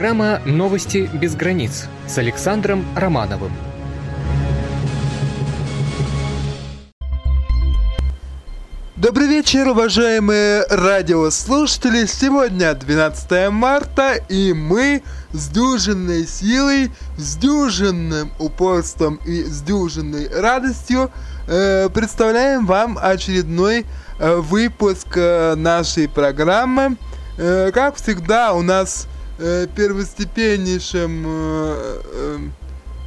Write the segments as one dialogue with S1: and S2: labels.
S1: Программа «Новости без границ» с Александром Романовым.
S2: Добрый вечер, уважаемые радиослушатели! Сегодня 12 марта, и мы с дюжинной силой, с дюжинным упорством и с дюжинной радостью э, представляем вам очередной э, выпуск э, нашей программы. Э, как всегда, у нас э, первостепеннейшим э, э,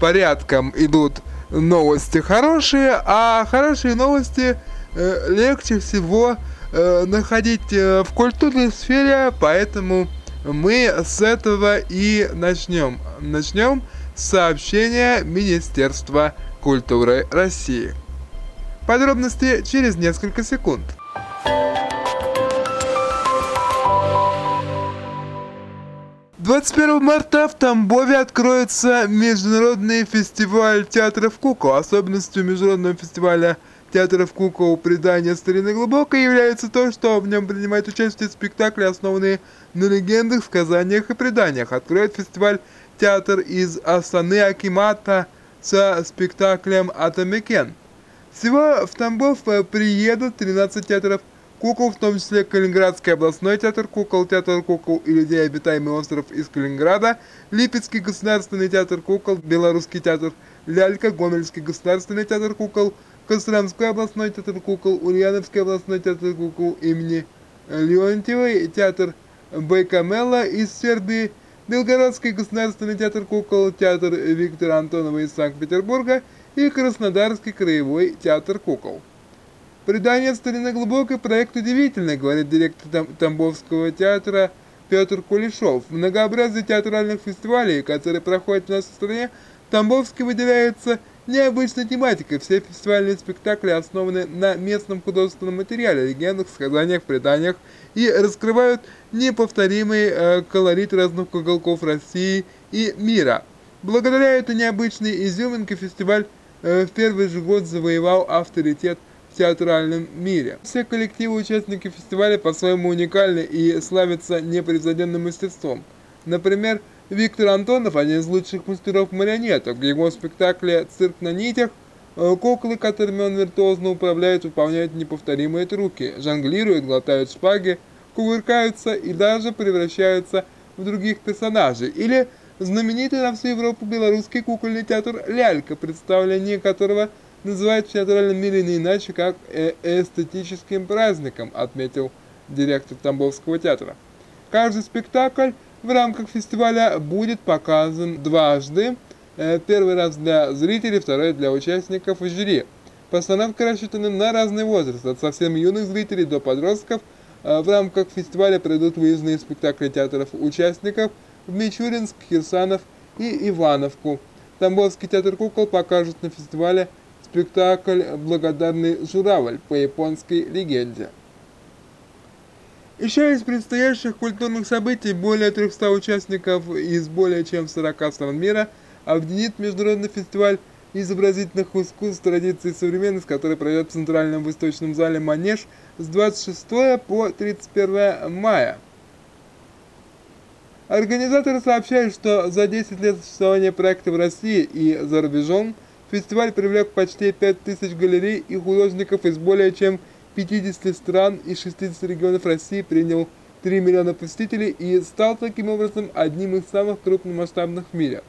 S2: порядком идут новости хорошие, а хорошие новости э, легче всего э, находить э, в культурной сфере, поэтому мы с этого и начнем. Начнем с сообщения Министерства культуры России. Подробности через несколько секунд. 21 марта в Тамбове откроется международный фестиваль театров кукол. Особенностью международного фестиваля театров кукол «Предание старины глубокой» является то, что в нем принимают участие спектакли, основанные на легендах, сказаниях и преданиях. Откроет фестиваль театр из Астаны Акимата со спектаклем «Атамекен». Всего в Тамбов приедут 13 театров кукол, в том числе Калининградский областной театр кукол, театр кукол и людей обитаемый остров из Калининграда, Липецкий государственный театр кукол, Белорусский театр Лялька, Гомельский государственный театр кукол, Костромской областной театр кукол, Ульяновский областной театр кукол имени Леонтьевой, театр Байкамела из Сербии, Белгородский государственный театр кукол, театр Виктора Антонова из Санкт-Петербурга и Краснодарский краевой театр кукол. Предание старины глубокой проект удивительный, говорит директор Там Тамбовского театра Петр Кулешов. Многообразие театральных фестивалей, которые проходят в нашей стране, Тамбовский выделяется необычной тематикой. Все фестивальные спектакли основаны на местном художественном материале, легендах, сказаниях, преданиях и раскрывают неповторимый э, колорит разных уголков России и мира. Благодаря этой необычной изюминке фестиваль э, в первый же год завоевал авторитет театральном мире. Все коллективы участники фестиваля по-своему уникальны и славятся непревзойденным мастерством. Например, Виктор Антонов, один из лучших мастеров марионеток. В его спектакле «Цирк на нитях» э, куклы, которыми он виртуозно управляет, выполняют неповторимые трюки, жонглируют, глотают шпаги, кувыркаются и даже превращаются в других персонажей. Или знаменитый на всю Европу белорусский кукольный театр «Лялька», представление которого – называют в театральном мире не иначе, как э эстетическим праздником, отметил директор Тамбовского театра. Каждый спектакль в рамках фестиваля будет показан дважды. Э, первый раз для зрителей, второй для участников и жюри. Постановка рассчитана на разный возраст, от совсем юных зрителей до подростков. Э, в рамках фестиваля пройдут выездные спектакли театров участников в Мичуринск, Херсанов и Ивановку. Тамбовский театр кукол покажут на фестивале спектакль «Благодарный журавль» по японской легенде. Еще из предстоящих культурных событий более 300 участников из более чем 40 стран мира объединит Международный фестиваль изобразительных искусств традиций и современность, который пройдет в Центральном Восточном зале «Манеж» с 26 по 31 мая. Организаторы сообщают, что за 10 лет существования проекта в России и за рубежом Фестиваль привлек почти 5000 галерей и художников из более чем 50 стран и 60 регионов России, принял 3 миллиона посетителей и стал таким образом одним из самых крупномасштабных в мире.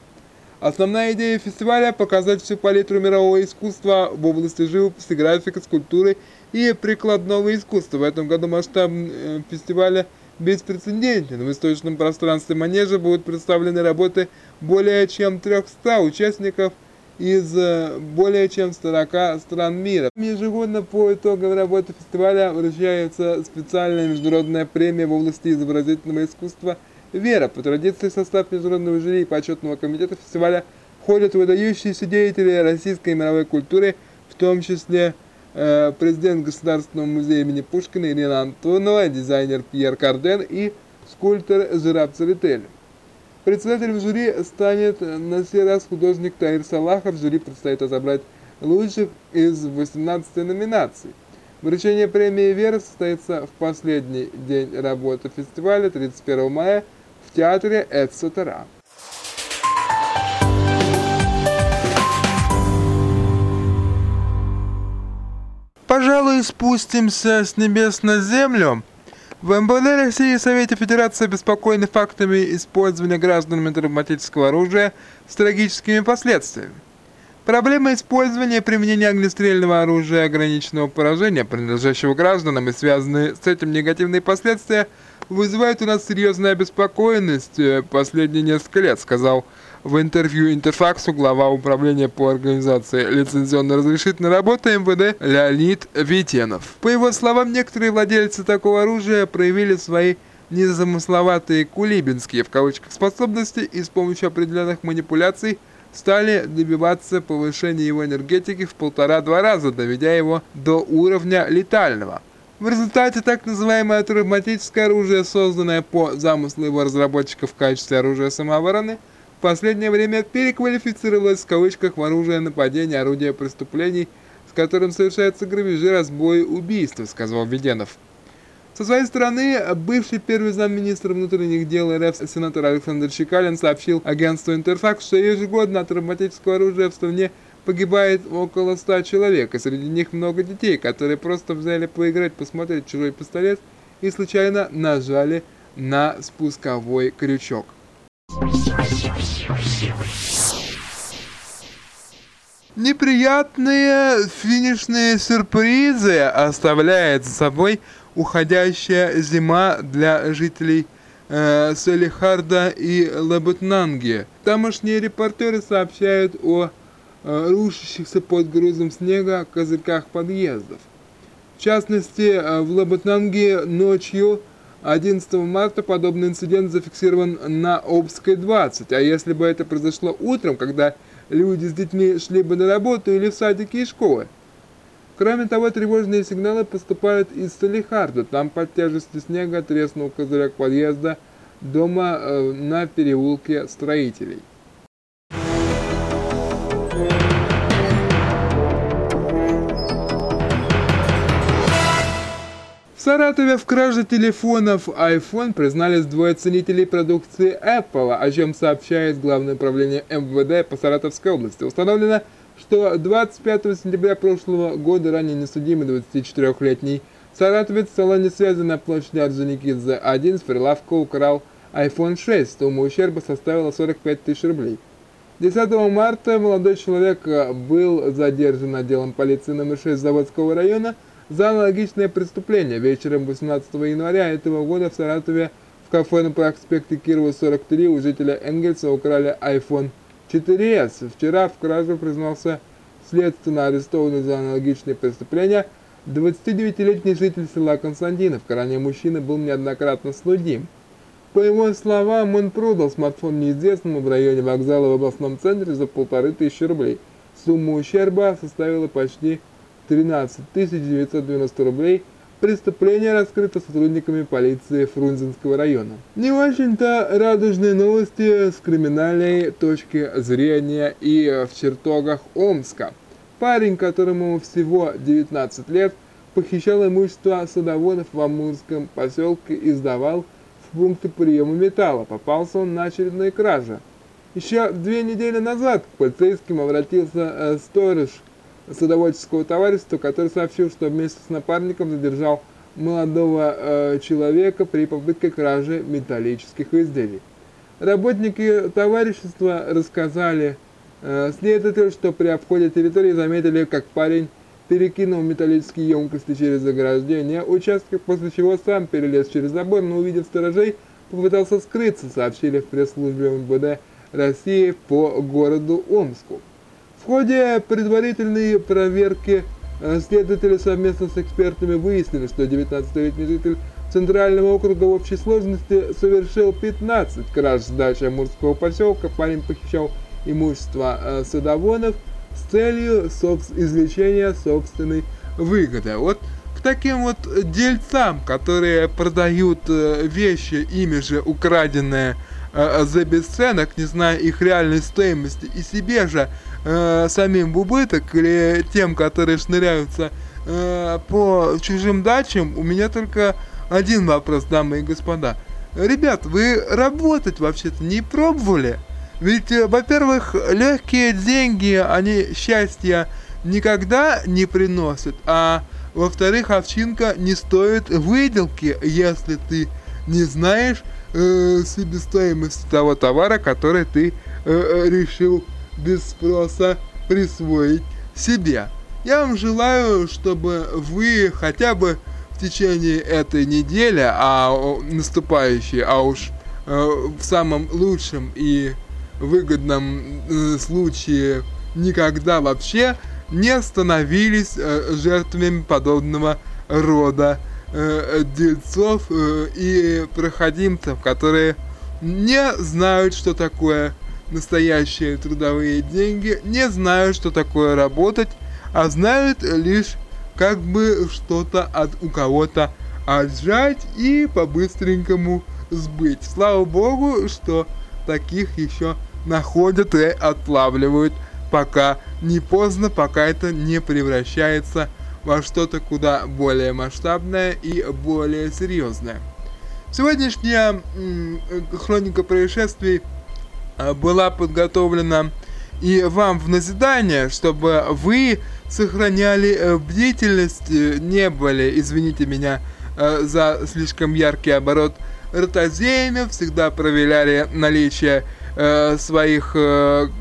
S2: Основная идея фестиваля – показать всю палитру мирового искусства в области живописи, графики, скульптуры и прикладного искусства. В этом году масштаб э, фестиваля беспрецедентен. В источном пространстве манежа будут представлены работы более чем 300 участников – из э, более чем 40 стран мира. Ежегодно по итогам работы фестиваля вручается специальная международная премия в области изобразительного искусства «Вера». По традиции в состав международного жюри и почетного комитета фестиваля входят выдающиеся деятели российской и мировой культуры, в том числе э, президент Государственного музея имени Пушкина Ирина Антонова, дизайнер Пьер Карден и скульптор Жираб Церетель. Председателем жюри станет на сей раз художник Таир Салахов. Жюри предстоит разобрать лучших из 18 номинаций. Вручение премии «Вера» состоится в последний день работы фестиваля, 31 мая, в театре, etc. Пожалуй, спустимся с небес на землю. В МВД России и Совете Федерации обеспокоены фактами использования гражданами травматического оружия с трагическими последствиями. Проблема использования и применения огнестрельного оружия ограниченного поражения, принадлежащего гражданам и связанные с этим негативные последствия, вызывают у нас серьезную обеспокоенность э, последние несколько лет, сказал в интервью Интерфаксу глава управления по организации лицензионно-разрешительной работы МВД Леонид Витенов. По его словам, некоторые владельцы такого оружия проявили свои незамысловатые кулибинские в кавычках способности и с помощью определенных манипуляций стали добиваться повышения его энергетики в полтора-два раза, доведя его до уровня летального. В результате так называемое травматическое оружие, созданное по замыслу его разработчиков в качестве оружия самообороны, последнее время переквалифицировалось в кавычках в оружие нападения, орудие преступлений, с которым совершаются грабежи, разбои, убийства, сказал Веденов. Со своей стороны, бывший первый замминистра внутренних дел РФ сенатор Александр Чекалин сообщил агентству Интерфакс, что ежегодно от травматического оружия в стране погибает около ста человек, и среди них много детей, которые просто взяли поиграть, посмотреть чужой пистолет и случайно нажали на спусковой крючок. Неприятные финишные сюрпризы оставляет за собой уходящая зима для жителей э, Салихарда и Лабутнанги. Тамошние репортеры сообщают о э, рушащихся под грузом снега козырьках подъездов. В частности, э, в Лабутнанге ночью 11 марта подобный инцидент зафиксирован на Обской 20, а если бы это произошло утром, когда люди с детьми шли бы на работу или в садики и школы. Кроме того, тревожные сигналы поступают из Салихарда, там под тяжестью снега треснул козырек подъезда дома э, на переулке строителей. Саратове в краже телефонов iPhone признались двое ценителей продукции Apple, о чем сообщает Главное управление МВД по Саратовской области. Установлено, что 25 сентября прошлого года ранее несудимый 24-летний саратовец в салоне связи на площади Орджоникидзе-1 с прилавка украл iPhone 6. Сумма ущерба составила 45 тысяч рублей. 10 марта молодой человек был задержан отделом полиции номер 6 Заводского района – за аналогичное преступление. Вечером 18 января этого года в Саратове в кафе на проспекте Кирова 43 у жителя Энгельса украли iPhone 4s. Вчера в краже признался следственно арестованный за аналогичные преступления 29-летний житель села Константиновка. Ранее мужчина был неоднократно судим. По его словам, он продал смартфон неизвестному в районе вокзала в областном центре за полторы тысячи рублей. Сумма ущерба составила почти 13 990 рублей. Преступление раскрыто сотрудниками полиции Фрунзенского района. Не очень-то радужные новости с криминальной точки зрения и в чертогах Омска. Парень, которому всего 19 лет, похищал имущество садоводов в Амурском поселке и сдавал в пункты приема металла. Попался он на очередной краже. Еще две недели назад к полицейским обратился э, сторож садоводческого товарищества, который сообщил, что вместе с напарником задержал молодого э, человека при попытке кражи металлических изделий. Работники товарищества рассказали э, следователю, что при обходе территории заметили, как парень перекинул металлические емкости через заграждение участка, после чего сам перелез через забор, но увидев сторожей, попытался скрыться, сообщили в пресс-службе МВД России по городу Омску. В ходе предварительной проверки э, следователи совместно с экспертами выяснили, что 19-летний житель Центрального округа в общей сложности совершил 15 краж с дачи Амурского поселка. Парень похищал имущество э, садоводов с целью извлечения собственной выгоды. Вот к таким вот дельцам, которые продают э, вещи, ими же украденные за бесценок, не зная их реальной стоимости, и себе же э, самим в убыток или тем, которые шныряются э, по чужим дачам, у меня только один вопрос, дамы и господа. Ребят, вы работать вообще-то не пробовали? Ведь, э, во-первых, легкие деньги, они счастья никогда не приносят, а во-вторых, овчинка не стоит выделки, если ты не знаешь э, себестоимость того товара, который ты э, решил без спроса присвоить себе. Я вам желаю, чтобы вы хотя бы в течение этой недели, а наступающей, а уж э, в самом лучшем и выгодном э, случае никогда вообще не становились э, жертвами подобного рода э, дельцов э, и проходимцев, которые не знают, что такое настоящие трудовые деньги, не знают, что такое работать, а знают лишь как бы что-то от у кого-то отжать и по-быстренькому сбыть. Слава богу, что таких еще находят и отлавливают, пока не поздно, пока это не превращается во что-то куда более масштабное и более серьезное. Сегодняшняя хроника происшествий была подготовлена и вам в назидание, чтобы вы сохраняли э, бдительность, э, не были, извините меня э, за слишком яркий оборот, ротозеями, всегда проверяли наличие своих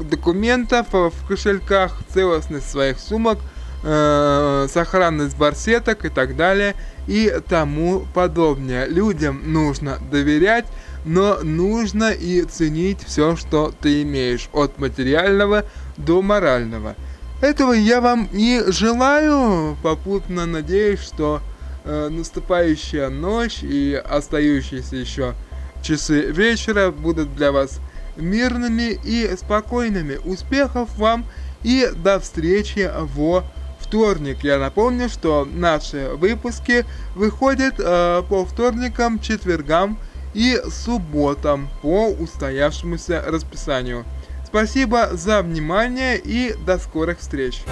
S2: документов в кошельках, целостность своих сумок, сохранность барсеток и так далее и тому подобное. Людям нужно доверять, но нужно и ценить все, что ты имеешь, от материального до морального. Этого я вам и желаю, попутно надеюсь, что э, наступающая ночь и остающиеся еще часы вечера будут для вас мирными и спокойными. Успехов вам и до встречи во вторник. Я напомню, что наши выпуски выходят э, по вторникам, четвергам и субботам по устоявшемуся расписанию. Спасибо за внимание и до скорых встреч.